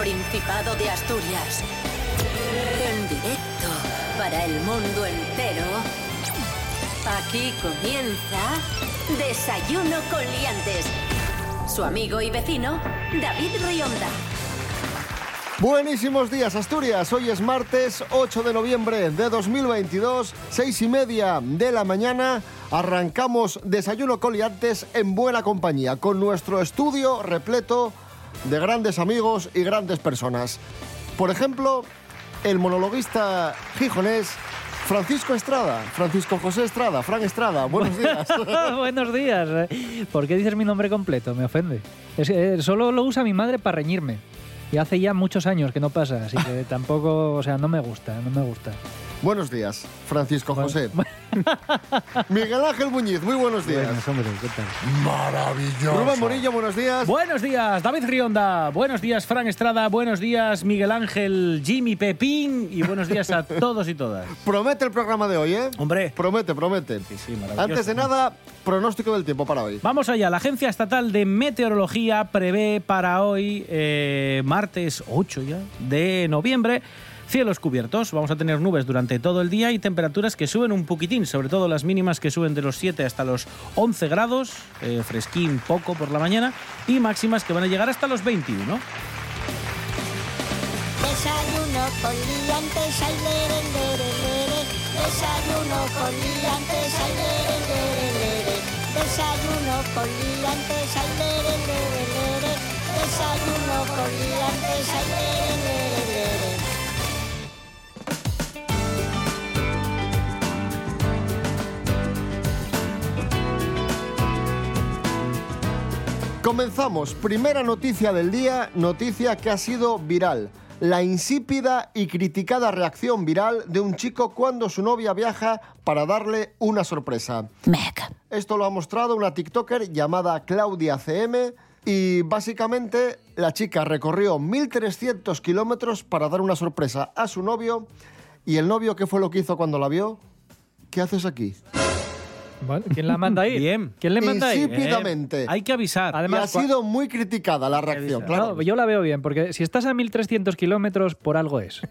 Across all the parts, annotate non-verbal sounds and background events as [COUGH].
Principado de Asturias. En directo para el mundo entero. Aquí comienza Desayuno con Liantes. Su amigo y vecino, David Rionda. Buenísimos días, Asturias. Hoy es martes 8 de noviembre de 2022, seis y media de la mañana. Arrancamos Desayuno Coliantes en buena compañía, con nuestro estudio repleto de grandes amigos y grandes personas. Por ejemplo, el monologuista gijonés Francisco Estrada, Francisco José Estrada, Fran Estrada, buenos [LAUGHS] días. [LAUGHS] Buenos días. ¿Por qué dices mi nombre completo? Me ofende. Es- eh, solo lo usa mi madre para reñirme. Y hace ya muchos años que no pasa, así que tampoco, o sea, no me gusta, no me gusta. Buenos días, Francisco José. [LAUGHS] Miguel Ángel Muñiz, muy buenos días. Buenos, hombre, ¿qué tal? Maravilloso. Rubén Morillo, buenos días. Buenos días, David Rionda. Buenos días, Fran Estrada. Buenos días, Miguel Ángel, Jimmy Pepín. Y buenos días a [LAUGHS] todos y todas. Promete el programa de hoy, ¿eh? Hombre. Promete, promete. sí, maravilloso. Antes de nada, pronóstico del tiempo para hoy. Vamos allá. La Agencia Estatal de Meteorología prevé para hoy, eh, martes 8 ya de noviembre, cielos cubiertos. Vamos a tener nubes durante todo el día y temperaturas que suben un poquitín, sobre todo las mínimas que suben de los 7 hasta los 11 grados, eh, fresquín poco por la mañana, y máximas que van a llegar hasta los 21. Desayuno con. Comenzamos. Primera noticia del día, noticia que ha sido viral. La insípida y criticada reacción viral de un chico cuando su novia viaja para darle una sorpresa. Esto lo ha mostrado una TikToker llamada Claudia CM y básicamente la chica recorrió 1300 kilómetros para dar una sorpresa a su novio y el novio, ¿qué fue lo que hizo cuando la vio? ¿Qué haces aquí? Bueno, ¿Quién la manda ahí? Bien. ¿Quién le manda ahí? Insípidamente. Hay que avisar. y Además, ha sido muy criticada la reacción, claro. No, yo la veo bien, porque si estás a 1300 kilómetros, por algo es. [LAUGHS]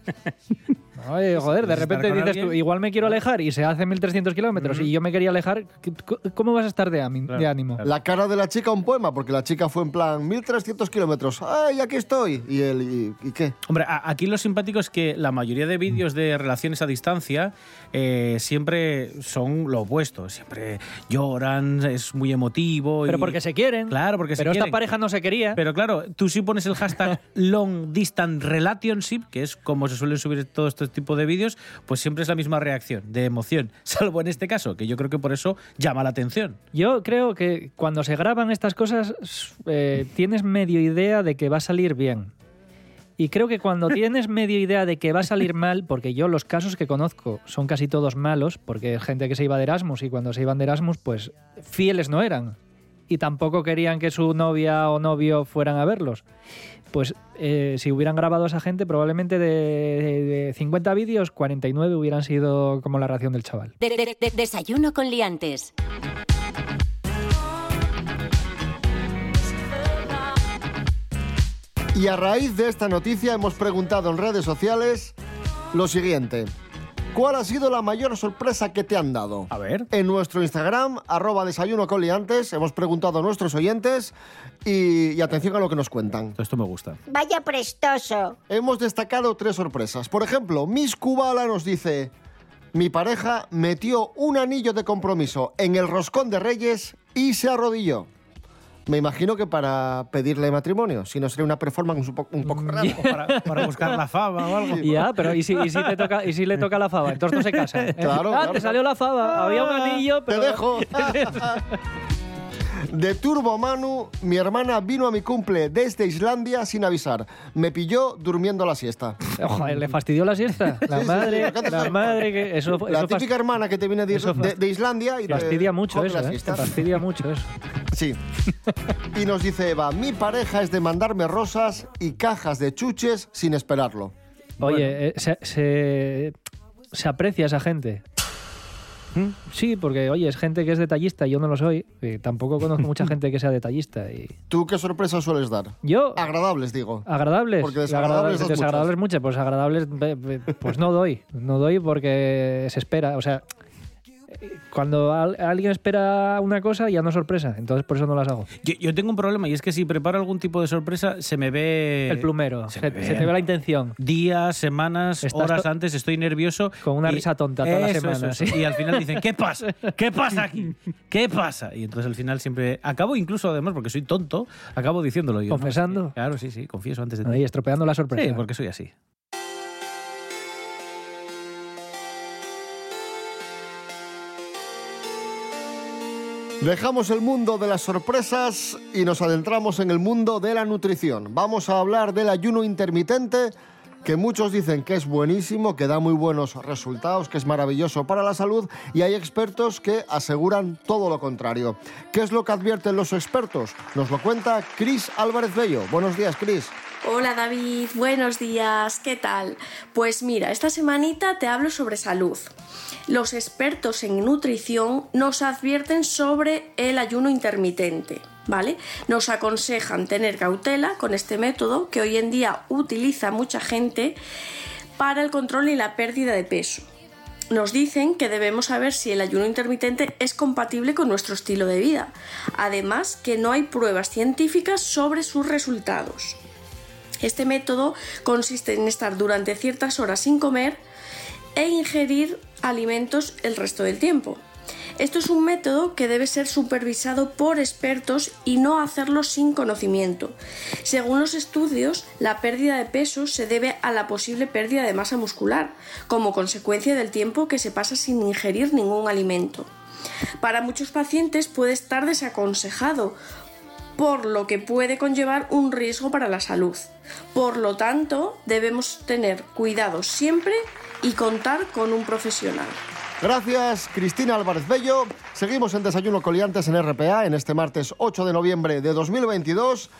Oye, joder, de ¿Estar repente dices tú, igual me quiero alejar y se hace 1300 kilómetros y yo me quería alejar, ¿qué- ¿cómo vas a estar de, ánimo? La cara de la chica un poema, porque la chica fue en plan 1300 kilómetros. ¡Ay, aquí estoy! ¿Y él, y, y qué? Hombre, aquí lo simpático es que la mayoría de vídeos de relaciones a distancia eh, siempre son lo opuesto. Siempre lloran, es muy emotivo. Pero y- porque se quieren. Claro, porque se Pero esta quieren. pareja no se quería. Pero claro, tú sí pones el hashtag [LAUGHS] Long Distance Relationship, que es como se suelen subir todo este tipo de vídeos, pues siempre es la misma reacción, de emoción. [LAUGHS] Salvo en este caso, que yo creo que por eso llama la atención. Yo creo que cuando se graban estas cosas eh, [LAUGHS] tienes medio idea de que va a salir bien. Y creo que cuando [LAUGHS] tienes medio idea de que va a salir mal, porque yo los casos que conozco son casi todos malos, porque es gente que se iba de Erasmus y cuando se iban de Erasmus, pues fieles no eran. Y tampoco querían que su novia o novio fueran a verlos. Pues eh, si hubieran grabado a esa gente, probablemente de, de 50 vídeos, 49 hubieran sido como la reacción del chaval. De- de- de- desayuno con Liantes. Y a raíz de esta noticia hemos preguntado en redes sociales lo siguiente. ¿Cuál ha sido la mayor sorpresa que te han dado? A ver. En nuestro Instagram, arroba desayuno con liantes, hemos preguntado a nuestros oyentes y, y atención a lo que nos cuentan. Esto me gusta. Vaya prestoso. Hemos destacado tres sorpresas. Por ejemplo, Miss Kubala nos dice, mi pareja metió un anillo de compromiso en el roscón de Reyes y se arrodilló. Me imagino que para pedirle matrimonio, si no sería una performance un poco, un poco rara. [LAUGHS] Para, para buscar la fama o algo. Ya, pero ¿y si, y si te toca, ¿y si le toca la fava? Entonces no se casa. ¿eh? [LAUGHS] Claro, ah, claro. te salió la fava. Había un anillo, Te pero... [LAUGHS] dejo. De Turbo Manu, mi hermana vino a mi cumple desde Islandia sin avisar. Me pilló durmiendo la siesta. Joder, le fastidió la siesta. La Sí, sí, madre, sí. la madre que... Eso, La eso típica hermana que te viene de, de- de Islandia y te fastidia mucho eso, la ¿eh? Te fastidia mucho eso. Sí. Y nos dice Eva, mi pareja es de mandarme rosas y cajas de chuches sin esperarlo. Oye, eh, se, se, se aprecia esa gente. Sí, porque, oye, es gente que es detallista y yo no lo soy. Eh, tampoco conozco mucha [LAUGHS] gente que sea detallista. Y... ¿Tú qué sorpresas sueles dar? Yo, Agradables, digo. agradables. Porque desagradables das desagradables muchas. Pues agradables, pues no doy. No doy porque se espera. O sea, cuando al- alguien espera una cosa ya no es sorpresa. Entonces por eso no las hago. Yo, yo tengo un problema y es que si preparo algún tipo de sorpresa, se me ve. El plumero. se te ve la intención. Días, semanas, Estás horas antes, estoy nervioso. Con una y- risa tonta toda la Eso, semana, eso, eso. sí. Y al final dicen, ¿qué pasa? ¿Qué pasa aquí? ¿Qué pasa? Y entonces al final siempre. Acabo incluso, además, porque soy tonto, acabo diciéndolo yo. ¿Confesando? Claro, sí, sí, confieso antes de. Ahí, estropeando la sorpresa. Sí, porque soy así. Dejamos el mundo de las sorpresas y nos adentramos en el mundo de la nutrición. Vamos a hablar del ayuno intermitente, que muchos dicen que es buenísimo, que da muy buenos resultados, que es maravilloso para la salud, y hay expertos que aseguran todo lo contrario. ¿Qué es lo que advierten los expertos? Nos lo cuenta Cris Álvarez Bello. Buenos días, Cris. Hola David, buenos días, ¿qué tal? Pues mira, esta semanita te hablo sobre salud. Los expertos en nutrición nos advierten sobre el ayuno intermitente, ¿vale? Nos aconsejan tener cautela con este método que hoy en día utiliza mucha gente para el control y la pérdida de peso. Nos dicen que debemos saber si el ayuno intermitente es compatible con nuestro estilo de vida. Además, que no hay pruebas científicas sobre sus resultados. Este método consiste en estar durante ciertas horas sin comer e ingerir alimentos el resto del tiempo. Esto es un método que debe ser supervisado por expertos y no hacerlo sin conocimiento. Según los estudios, la pérdida de peso se debe a la posible pérdida de masa muscular, como consecuencia del tiempo que se pasa sin ingerir ningún alimento. Para muchos pacientes puede estar desaconsejado, por lo que puede conllevar un riesgo para la salud. Por lo tanto, debemos tener cuidado siempre y contar con un profesional. Gracias, Cristina Álvarez Bello. Seguimos en Desayuno Coliantes en RPA en este martes 8 de noviembre de 2022.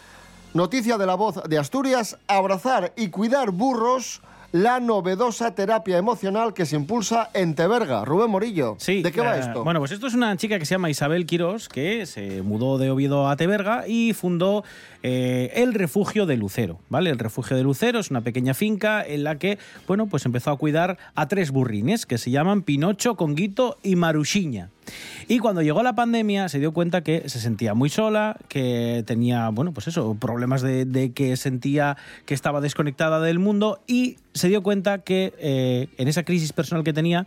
Noticia de la voz de Asturias, abrazar y cuidar burros, la novedosa terapia emocional que se impulsa en Teberga. Rubén Morillo, Sí, ¿de qué va eh, esto? Bueno, pues esto es una chica que se llama Isabel Quirós, que se mudó de Oviedo a Teberga y fundó eh, el refugio de Lucero, ¿vale? El refugio de Lucero es una pequeña finca en la que, bueno, pues empezó a cuidar a tres burrines que se llaman Pinocho, Conguito y Maruxiña. Y cuando llegó la pandemia se dio cuenta que se sentía muy sola, que tenía, bueno, pues eso, problemas de, que sentía que estaba desconectada del mundo y se dio cuenta que eh, en esa crisis personal que tenía,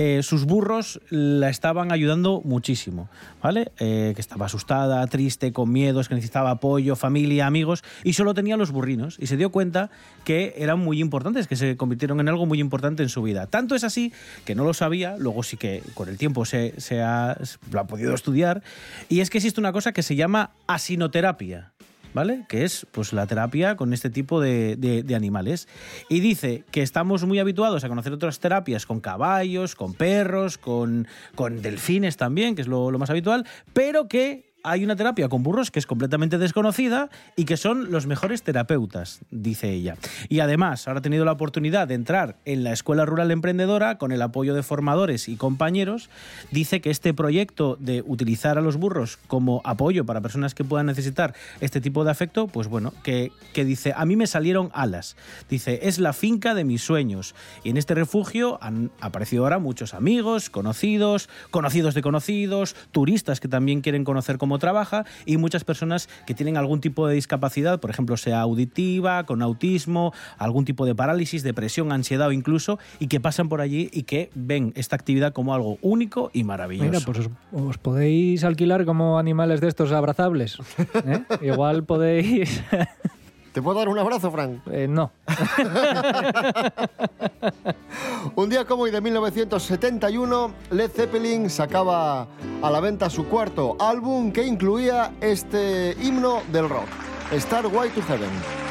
eh, sus burros la estaban ayudando muchísimo, ¿vale? Eh, que estaba asustada, triste, con miedos, que necesitaba apoyo, familia, amigos, y solo tenía los burrinos. Y se dio cuenta que eran muy importantes, que se convirtieron en algo muy importante en su vida. Tanto es así que no lo sabía, luego sí que con el tiempo se, ha, lo ha podido estudiar, y es que existe una cosa que se llama asinoterapia. ¿Vale? Que es pues la terapia con este tipo de, de- animales. Y dice que estamos muy habituados a conocer otras terapias con caballos, con perros, con, con delfines también, que es lo más habitual, pero que hay una terapia con burros que es completamente desconocida y que son los mejores terapeutas, dice ella. Y además, ahora ha tenido la oportunidad de entrar en la Escuela Rural Emprendedora con el apoyo de formadores y compañeros. Dice que este proyecto de utilizar a los burros como apoyo para personas que puedan necesitar este tipo de afecto, pues bueno, que, que dice, a mí me salieron alas. Dice, es la finca de mis sueños. Y en este refugio han aparecido ahora muchos amigos, conocidos, conocidos de conocidos, turistas que también quieren conocer cómo trabaja y muchas personas que tienen algún tipo de discapacidad, por ejemplo, sea auditiva, con autismo, algún tipo de parálisis, depresión, ansiedad o incluso, y que pasan por allí y que ven esta actividad como algo único y maravilloso. Mira, pues os, os podéis alquilar como animales de estos abrazables. ¿eh? [LAUGHS] Igual podéis... ¿Te puedo dar un abrazo, Frank? Eh, no. [LAUGHS] Un día como hoy de 1971, Led Zeppelin sacaba a la venta su cuarto álbum que incluía este himno del rock, Star Way to Heaven.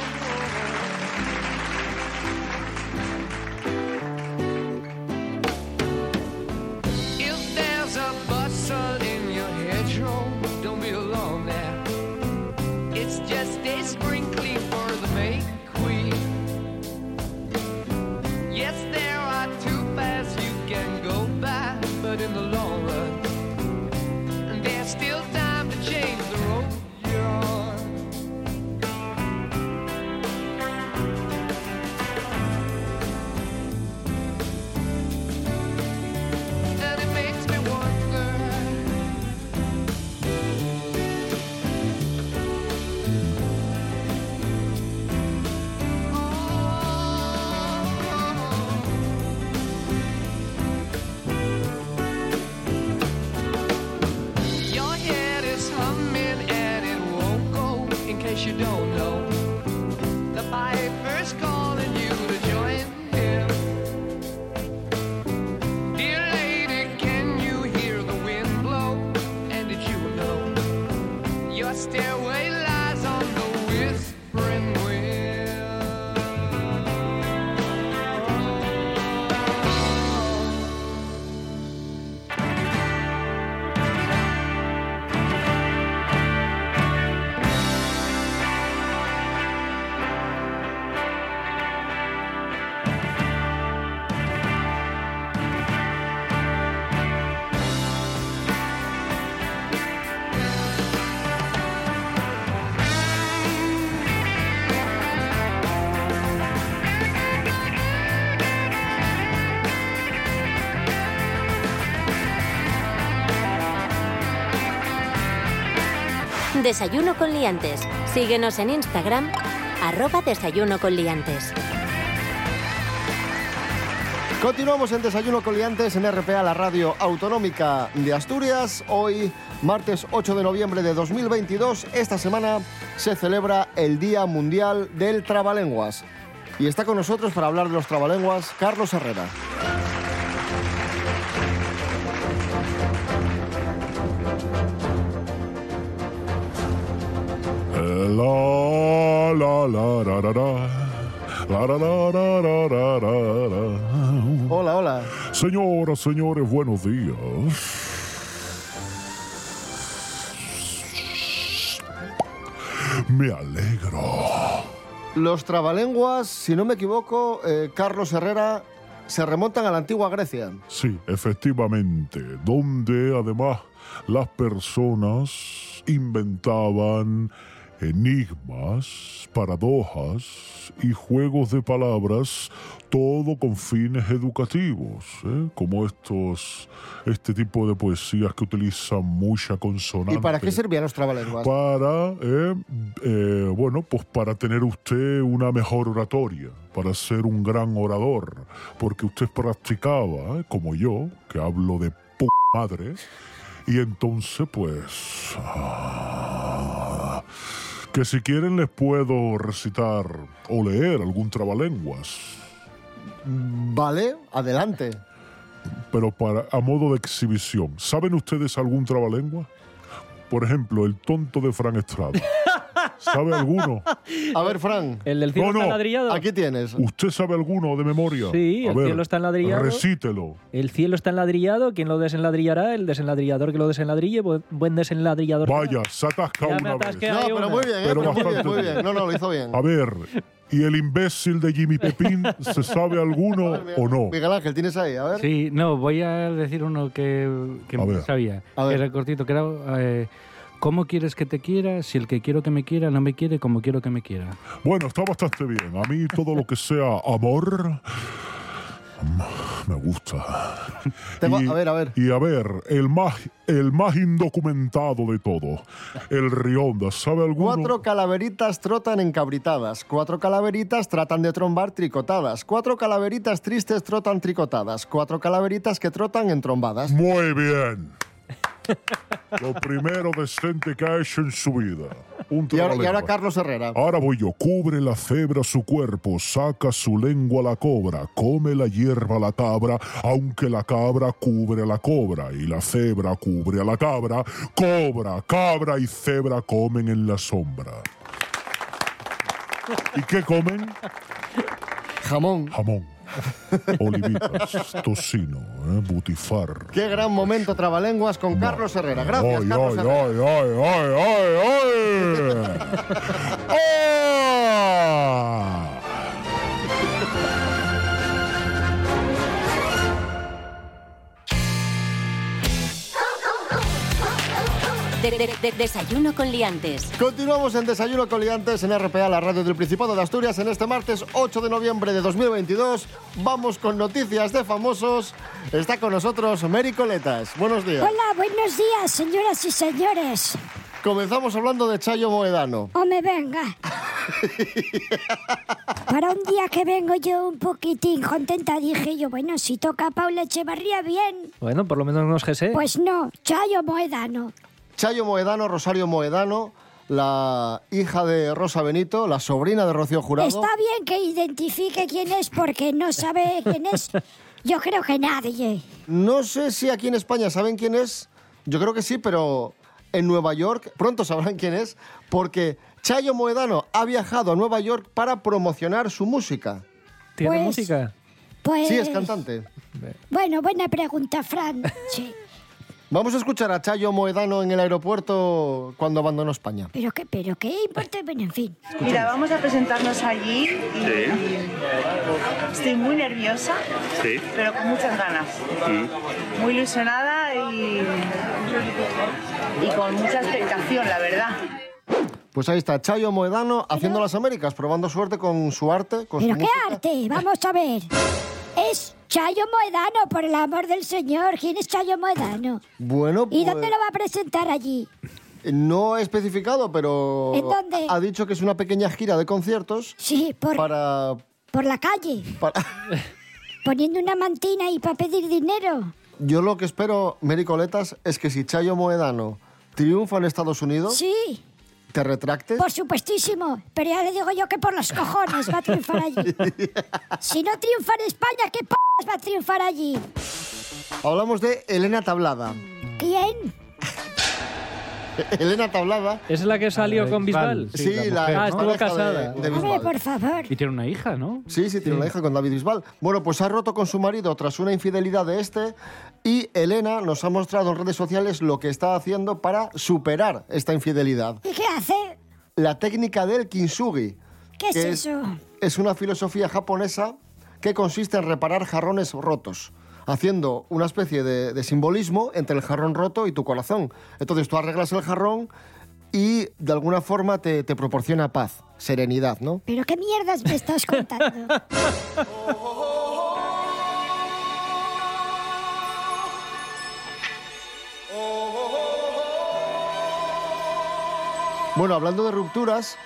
Desayuno con liantes. Síguenos en Instagram, arroba desayuno con liantes. Continuamos en Desayuno Coliantes en RPA, la radio autonómica de Asturias. Hoy, martes 8 de noviembre de 2022, esta semana se celebra el Día Mundial del Trabalenguas. Y está con nosotros para hablar de los trabalenguas Carlos Herrera. La la la. La, ra, ra. Hola, hola. Señoras, señores, buenos días. Me alegro. Los trabalenguas, si no me equivoco, eh, Carlos Herrera, se remontan a la antigua Grecia. Sí, efectivamente, donde además las personas inventaban enigmas, paradojas y juegos de palabras, todo con fines educativos, ¿eh? como estos, este tipo de poesías que utilizan mucha consonante. ¿Y para qué servían los trabalenguas? Para, eh, eh, bueno, pues para tener usted una mejor oratoria, para ser un gran orador, porque usted practicaba, ¿eh? como yo, que hablo de p madre, y entonces pues... ah, que si quieren les puedo recitar o leer algún trabalenguas, Vale, adelante. pero para, a modo de exhibición. ¿Saben ustedes algún trabalengua? Por ejemplo, el tonto de Fran Estrada. ¿Sabe alguno? A ver, Fran, ¿El del cielo No, está no, ladrillado? aquí tienes. ¿Usted sabe alguno de memoria? Sí, A el cielo está enladrillado. Recítelo. El cielo está enladrillado, ¿quién lo desenladrillará? El desenladrillador que lo desenladrille, bu- buen desenladrillador. Vaya, se atasca Ya una vez. No, pero una. muy bien, ¿eh? Pero muy bien, bastante muy bien. bien. No, no, lo hizo bien. A ver, ¿y el imbécil de Jimmy Pepín se sabe alguno [LAUGHS] o no? Miguel Ángel, tienes ahí, a ver. Sí, no, voy a decir uno que, que A ver. sabía. A ver. Era cortito, que era, eh, ¿Cómo quieres que te quiera si el que quiero que me quiera no me quiere como quiero que me quiera? Bueno, está bastante bien. A mí todo lo que sea amor me gusta. Tengo- Y- a ver, a ver. Y a ver, el más, el más indocumentado de todo, el Rionda, ¿sabe alguno? Cuatro calaveritas trotan encabritadas. Cuatro calaveritas tratan de trombar tricotadas. Cuatro calaveritas tristes trotan tricotadas. Cuatro calaveritas que trotan entrombadas. Muy bien. Lo primero decente que ha hecho en su vida. Un Y ahora, y ahora. Carlos Herrera. Ahora voy yo. Cubre la cebra su cuerpo, saca su lengua la cobra, come la hierba la cabra, aunque la cabra cubre a la cobra y la cebra cubre a la cabra, cobra, cabra y cebra comen en la sombra. ¿Y qué comen? Jamón. Jamón, [LAUGHS] olivitas, tocino, ¿eh? butifar. Qué gran momento trabalenguas con Carlos Herrera. Gracias, Ay, Carlos ay, Herrera. ay, [LAUGHS] De- de- de- desayuno con liantes. Continuamos en Desayuno Coliantes en RPA, la radio del Principado de Asturias, en este martes 8 de noviembre de 2022. Vamos con noticias de famosos. Está con nosotros Mary Coletas. Buenos días. Hola, buenos días, señoras y señores. Comenzamos hablando de Chayo Moedano. O me venga. [LAUGHS] Para un día que vengo yo un poquitín contenta, dije yo, bueno, si toca Paula Echevarría, bien. Bueno, por lo menos no es GC. Pues no, Chayo Moedano. Chayo Moedano, Rosario Moedano, la hija de Rosa Benito, la sobrina de Rocío Jurado. Está bien que identifique quién es porque no sabe quién es. Yo creo que nadie. No sé si aquí en España saben quién es. Yo creo que sí, pero en Nueva York pronto sabrán quién es porque Chayo Moedano ha viajado a Nueva York para promocionar su música. ¿Tiene Pues- música? Pues. Sí, es cantante. Bueno, buena pregunta, Fran. Sí. Vamos a escuchar a Chayo Moedano en el aeropuerto cuando abandonó España. Pero qué, pero qué importa. Bueno, en fin. Mira, vamos a presentarnos allí y estoy muy nerviosa, pero con muchas ganas. Muy ilusionada y, y con mucha expectación, la verdad. Pues ahí está Chayo Moedano haciendo las Américas, probando suerte con su arte, con su Pero qué música. arte. Vamos a ver. Es Chayo Moedano, por el amor del Señor. ¿Quién es Chayo Moedano? Bueno, ¿Y pues, dónde lo va a presentar allí? no he especificado, pero ¿En dónde? ha dicho que es una pequeña gira de conciertos Sí, por, para... por la calle, para- [LAUGHS] poniendo una mantina ahí para pedir dinero. Yo lo que espero, Mary Coletas, es que si Chayo Moedano triunfa en Estados Unidos, Sí, te retractes. por supuestísimo. Pero ya le digo yo que por los cojones va a triunfar allí. [LAUGHS] Si no triunfa en España, ¿qué p va a triunfar allí? Hablamos de Elena Tablada. ¿Quién? [LAUGHS] Elena Tablada, ¿Es la que salió Ah, con Bisbal? Sí, Sí, la, la Ah, estuvo de- casada. de Bisbal. por favor. Y tiene una hija, ¿no? Sí, sí, tiene una hija con David Bisbal. Bueno, pues ha roto con su marido tras una infidelidad de este y Elena nos ha mostrado en redes sociales lo que está haciendo para superar esta infidelidad. ¿Y qué hace? La técnica del kintsugi. ¿Qué es que eso? Es una filosofía japonesa que consiste en reparar jarrones rotos, haciendo una especie de, de simbolismo entre el jarrón roto y tu corazón. Entonces tú arreglas el jarrón y de alguna forma te, te proporciona paz, serenidad, ¿no? ¿Pero qué mierdas me estás contando? [LAUGHS] Bueno, hablando de rupturas,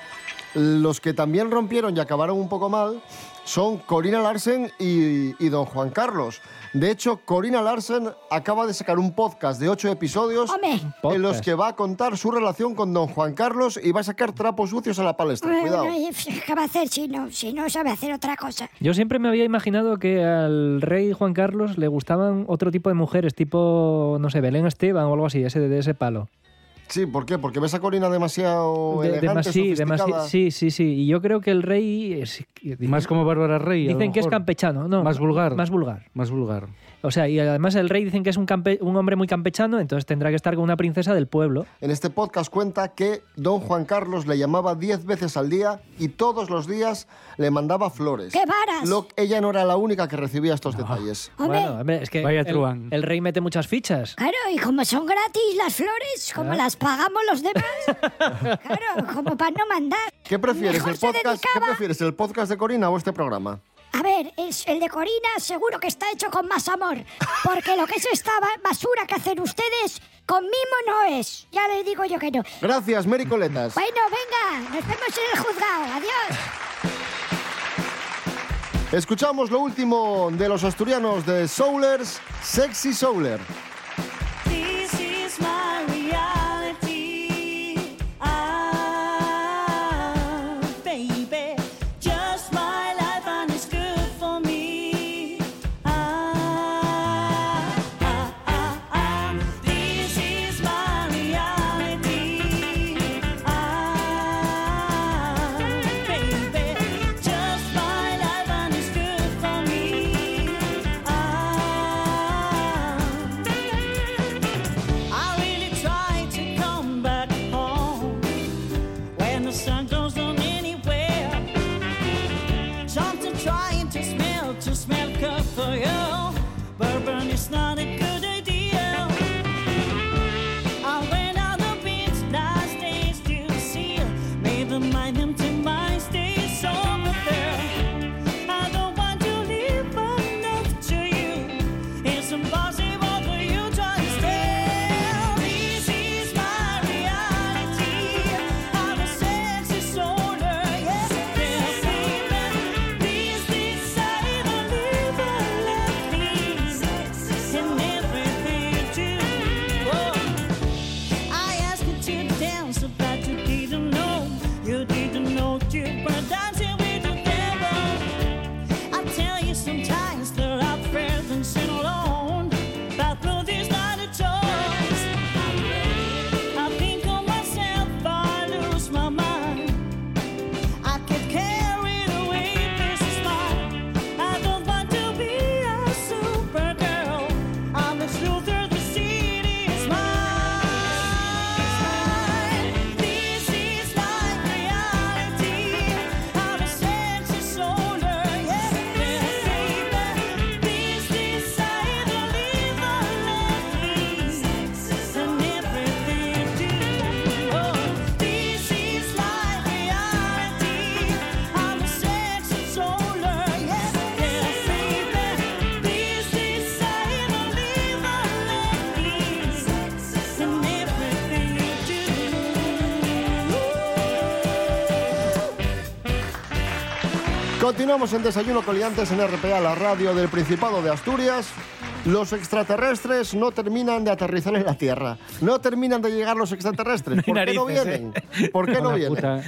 los que también rompieron y acabaron un poco mal son Corina Larsen y, y don Juan Carlos. De hecho, Corina Larsen acaba de sacar un podcast de ocho episodios Hombre. en los que va a contar su relación con don Juan Carlos y va a sacar trapos sucios a la palestra. Cuidado. Bueno, y ¿Qué va a hacer si no, si no sabe hacer otra cosa? Yo siempre me había imaginado que al rey Juan Carlos le gustaban otro tipo de mujeres, tipo, no sé, Belén Esteban o algo así, ese de ese palo. Sí, ¿por qué? Porque ves a Corina demasiado De- elegante, demasi- demasi- sofisticada. sí, sí, sí. Y yo creo que el rey... es- Más como Bárbara Rey. a lo Dicen que es campechano, no. Más vulgar. Más vulgar. Más vulgar. O sea, y además el rey dicen que es un, campe- un hombre muy campechano, entonces tendrá que estar con una princesa del pueblo. En este podcast cuenta que don Juan Carlos le llamaba 10 veces al día y todos los días le mandaba flores. ¡Qué varas! Lo- ella no era la única que recibía estos detalles. [LAUGHS] Hombre, Bueno, hombre, es que Vaya el, el rey mete muchas fichas. claro, y como son gratis las flores, como las pagamos los demás, [LAUGHS] claro, como para no mandar. ¿Qué prefieres, el podcast, ¿qué prefieres, el podcast de Corina o este programa? A ver, es- el de Corina seguro que está hecho con más amor, porque lo que es esta ba- basura que hacen ustedes, con mimo no es. Ya les digo yo que no. Gracias, Mary Coletas. Bueno, venga, nos vemos en el juzgado. Adiós. Escuchamos lo último de los asturianos de Soulers, Sexy Souler. Continuamos en Desayuno Coliantes en RPA, la radio del Principado de Asturias. Los extraterrestres no terminan de aterrizar en la Tierra. No terminan de llegar los extraterrestres. [LAUGHS] No ¿Por qué no narices, vienen? ¿Por qué no vienen? puta-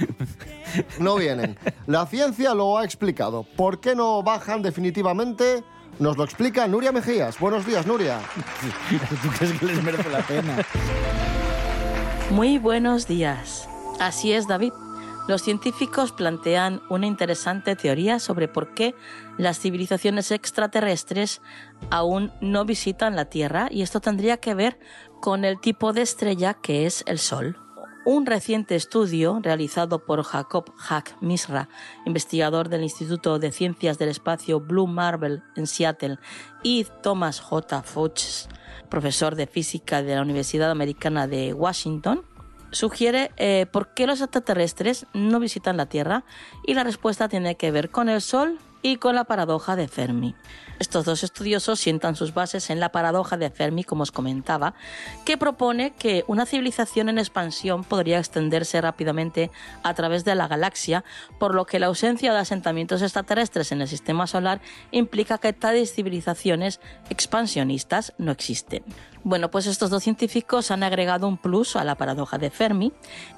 No vienen. La ciencia lo ha explicado. ¿Por qué no bajan definitivamente? Nos lo explica Nuria Mejías. Buenos días, Nuria. [LAUGHS] ¿Tú crees que les merece la pena? Muy buenos días. Así es, David. Los científicos plantean una interesante teoría sobre por qué las civilizaciones extraterrestres aún no visitan la Tierra y esto tendría que ver con el tipo de estrella que es el Sol. Un reciente estudio realizado por Jacob Hack Misra, investigador del Instituto de Ciencias del Espacio Blue Marble en Seattle, y Thomas J. Fuchs, profesor de física de la Universidad Americana de Washington, sugiere eh, por qué los extraterrestres no visitan la Tierra y la respuesta tiene que ver con el Sol y con la paradoja de Fermi. Estos dos estudiosos sientan sus bases en la paradoja de Fermi, como os comentaba, que propone que una civilización en expansión podría extenderse rápidamente a través de la galaxia, por lo que la ausencia de asentamientos extraterrestres en el sistema solar implica que tales civilizaciones expansionistas no existen. Bueno, pues estos dos científicos han agregado un plus a la paradoja de Fermi,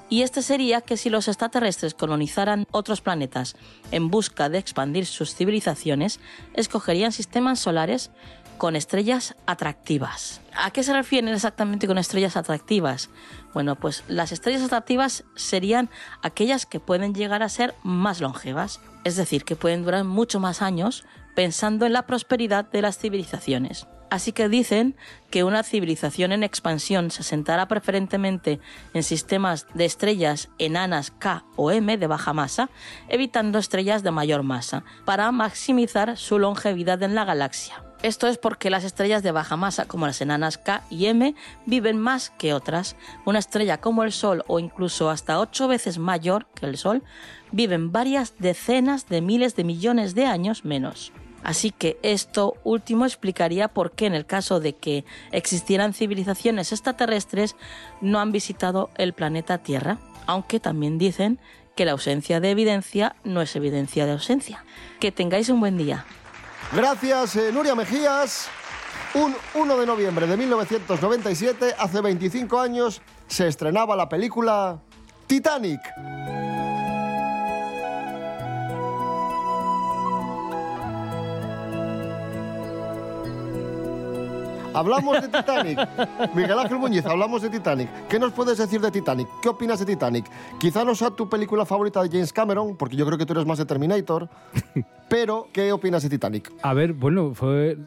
y este sería que si los extraterrestres colonizaran otros planetas en busca de expandir sus civilizaciones, escogerían sistemas solares con estrellas atractivas. ¿A qué se refieren exactamente con estrellas atractivas? Bueno, pues las estrellas atractivas serían aquellas que pueden llegar a ser más longevas, es decir, que pueden durar mucho más años pensando en la prosperidad de las civilizaciones. Así que dicen que una civilización en expansión se sentará preferentemente en sistemas de estrellas enanas K o M de baja masa, evitando estrellas de mayor masa, para maximizar su longevidad en la galaxia. Esto es porque las estrellas de baja masa, como las enanas K y M, viven más que otras. Una estrella como el Sol, o incluso hasta ocho veces mayor que el Sol, viven varias decenas de miles de millones de años menos. Así que esto último explicaría por qué en el caso de que existieran civilizaciones extraterrestres no han visitado el planeta Tierra, aunque también dicen que la ausencia de evidencia no es evidencia de ausencia. Que tengáis un buen día. Gracias, eh, Nuria Mejías. Un 1 de noviembre de 1997, hace 25 años, se estrenaba la película Titanic. Hablamos de Titanic. Miguel Ángel Muñiz, hablamos de Titanic. ¿Qué nos puedes decir de Titanic? ¿Qué opinas de Titanic? Quizá no sea tu película favorita de James Cameron, porque yo creo que tú eres más de Terminator. [LAUGHS] Pero, ¿qué opinas de Titanic? A ver, bueno, fue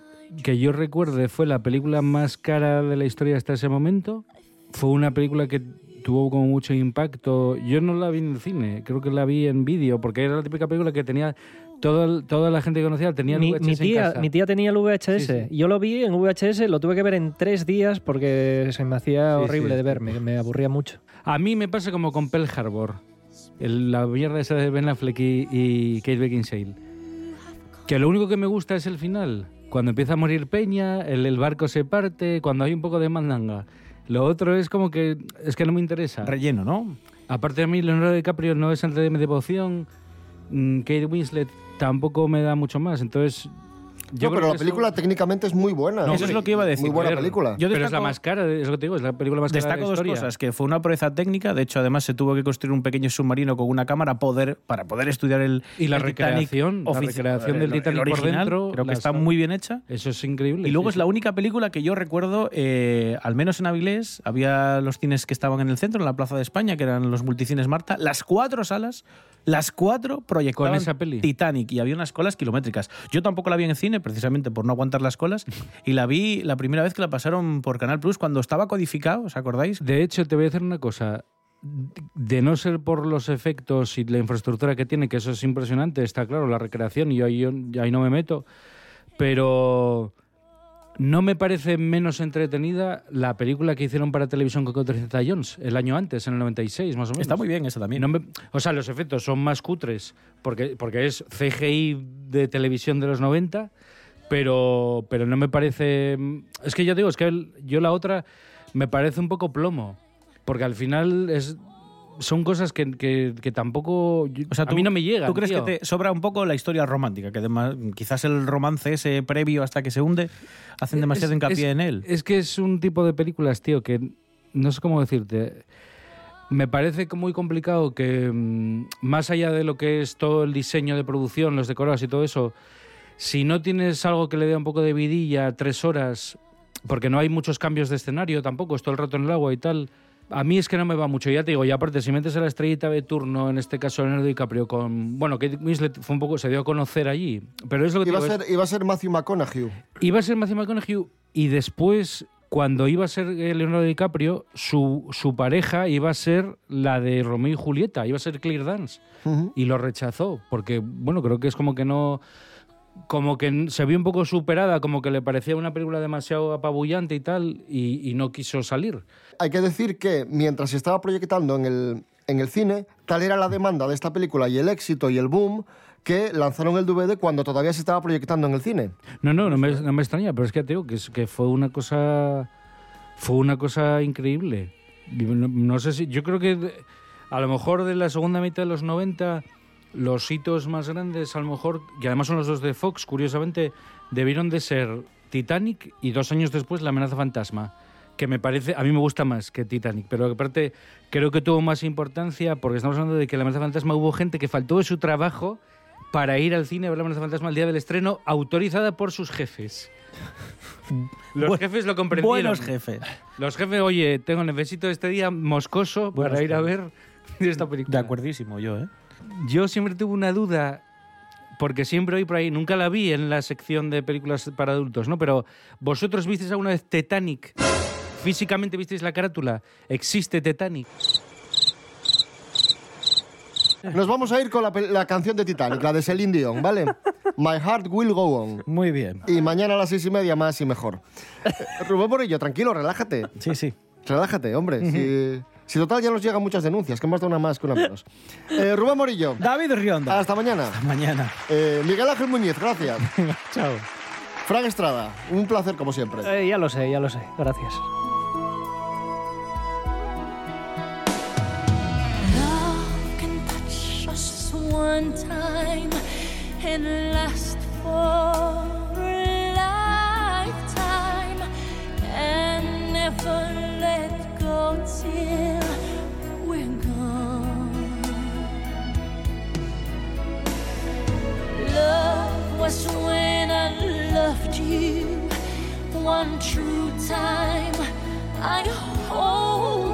que yo recuerde, fue la película más cara de la historia hasta ese momento. Fue una película que tuvo como mucho impacto. Yo no la vi en el cine, creo que la vi en vídeo, porque era la típica película que tenía toda, el- toda la gente que conocía tenía el Mi, VHS mi en tía, casa. mi tía tenía el VHS. Sí, sí. Yo lo vi en VHS, lo tuve que ver en tres días porque se me hacía Sí, horrible sí. de ver, me, me aburría mucho. A mí me pasa como con Pearl Harbor, el- la mierda esa de Ben Affleck y, y Kate Beckinsale. Que lo único que me gusta es el final. Cuando empieza a morir Peña, el, el barco se parte, cuando hay un poco de mandanga. Lo otro es como que es que no me interesa. Relleno, ¿no? Aparte de mí, Leonardo DiCaprio no es entre de mi devoción. mm, Kate Winslet tampoco me da mucho más. Entonces, yo no, pero la eso- película técnicamente es muy buena. No, eso es lo que iba a decir. Muy buena película. Yo pero es la destaco- más cara, es lo que te digo, es la película más cara de Destaco la dos historia. cosas, que fue una proeza técnica, de hecho además se tuvo que construir un pequeño submarino con una cámara poder, para poder estudiar el Y la el Titanic recreación, la ofici- recreación del el- el Titanic por original, dentro, creo que la está muy bien hecha. Eso es increíble. Y luego sí, es sí. la única película que yo recuerdo, eh, al menos en Avilés, había los cines que estaban en el centro, en la Plaza de España, que eran los multicines Marta, las cuatro salas, las cuatro proyectaban esa peli. Titanic y había unas colas kilométricas. Yo tampoco la vi en cine, precisamente por no aguantar las colas, [LAUGHS] y la vi la primera vez que la pasaron por Canal Plus cuando estaba codificado, ¿os acordáis? De hecho, te voy a decir una cosa. De no ser por los efectos y la infraestructura que tiene, que eso es impresionante, está claro, la recreación, y yo ahí, no me meto, pero no me parece menos entretenida la película que hicieron para televisión con Catherine Jones el año antes, en el 96, más o menos. Está muy bien esa también. No me- o sea, los efectos son más cutres porque, porque es CGI de televisión de los 90, pero, pero no me parece... Es que yo digo, es que el- yo la otra me parece un poco plomo, porque al final es son cosas que, que- que tampoco. O sea, a mí no me llegan. ¿Tú crees tío. que te sobra un poco la historia romántica? Que además, quizás el romance ese previo hasta que se hunde hacen demasiado Es- hincapié es- en él. Es que es un tipo de películas, tío, que no sé cómo decirte. Me parece muy complicado que, mm, más allá de lo que es todo el diseño de producción, los decorados y todo eso, si no tienes algo que le dé un poco de vidilla, tres horas, porque no hay muchos cambios de escenario tampoco, es todo el rato en el agua y tal. A mí es que no me va mucho, ya te digo, y aparte, si metes a la estrellita de turno, en este caso Leonardo DiCaprio, con. Bueno, que Winslet fue un poco, se dio a conocer allí, pero es lo que te Iba a, digo, es- ser, iba a ser Matthew McConaughey. Iba a ser Matthew McConaughey y después, cuando iba a ser eh, Leonardo DiCaprio, su, su pareja iba a ser la de Romeo y Julieta, iba a ser Claire Dance. Y lo rechazó, porque, bueno, creo que es como que no... Como que se vio un poco superada, como que le parecía una película demasiado apabullante y tal, y, y no quiso salir. Hay que decir que mientras se estaba proyectando en el, en el cine, tal era la demanda de esta película y el éxito y el boom que lanzaron el DVD cuando todavía se estaba proyectando en el cine. No, no, no me, no me extraña, pero es que te digo que, que fue una cosa. Fue una cosa increíble. No, no sé si. Yo creo que a lo mejor de la segunda mitad de los 90, los hitos más grandes, a lo mejor, y además son los dos de Fox, curiosamente, debieron de ser Titanic y dos años después La amenaza fantasma. Que me parece, a mí me gusta más que Titanic, pero aparte creo que tuvo más importancia porque estamos hablando de que La amenaza fantasma hubo gente que faltó de su trabajo para ir al cine a ver La amenaza fantasma el día del estreno, autorizada por sus jefes. [LAUGHS] Los Bu- jefes lo comprendieron. Buenos jefes. Los jefes, oye, tengo necesito este día moscoso para Buenos ir a jefes. ver esta película. De acuerdísimo yo, ¿eh? Yo siempre tuve una duda, porque siempre oí por ahí, nunca la vi en la sección de películas para adultos, ¿no? Pero vosotros visteis alguna vez Titanic. Físicamente visteis la carátula. ¿Existe Titanic? Nos vamos a ir con la, canción de Titanic, la de Celine Dion, ¿vale? My Heart Will Go On. Muy bien. Y mañana a las seis y media más y mejor. [LAUGHS] Eh, Rubén Morillo, tranquilo, relájate. Sí, sí. Relájate, hombre. si, si total ya nos llegan muchas denuncias, que más da una más que una menos. [LAUGHS] Eh, Rubén Morillo, David Rionda. hasta mañana. Mañana. Eh, Miguel Ángel Muñiz, gracias. [LAUGHS] Chao. Frank Estrada, un placer como siempre. Eh, ya lo sé, ya lo sé. Gracias. Love can touch us one time and last for a lifetime and never let go till Was when I loved you one true time. I hold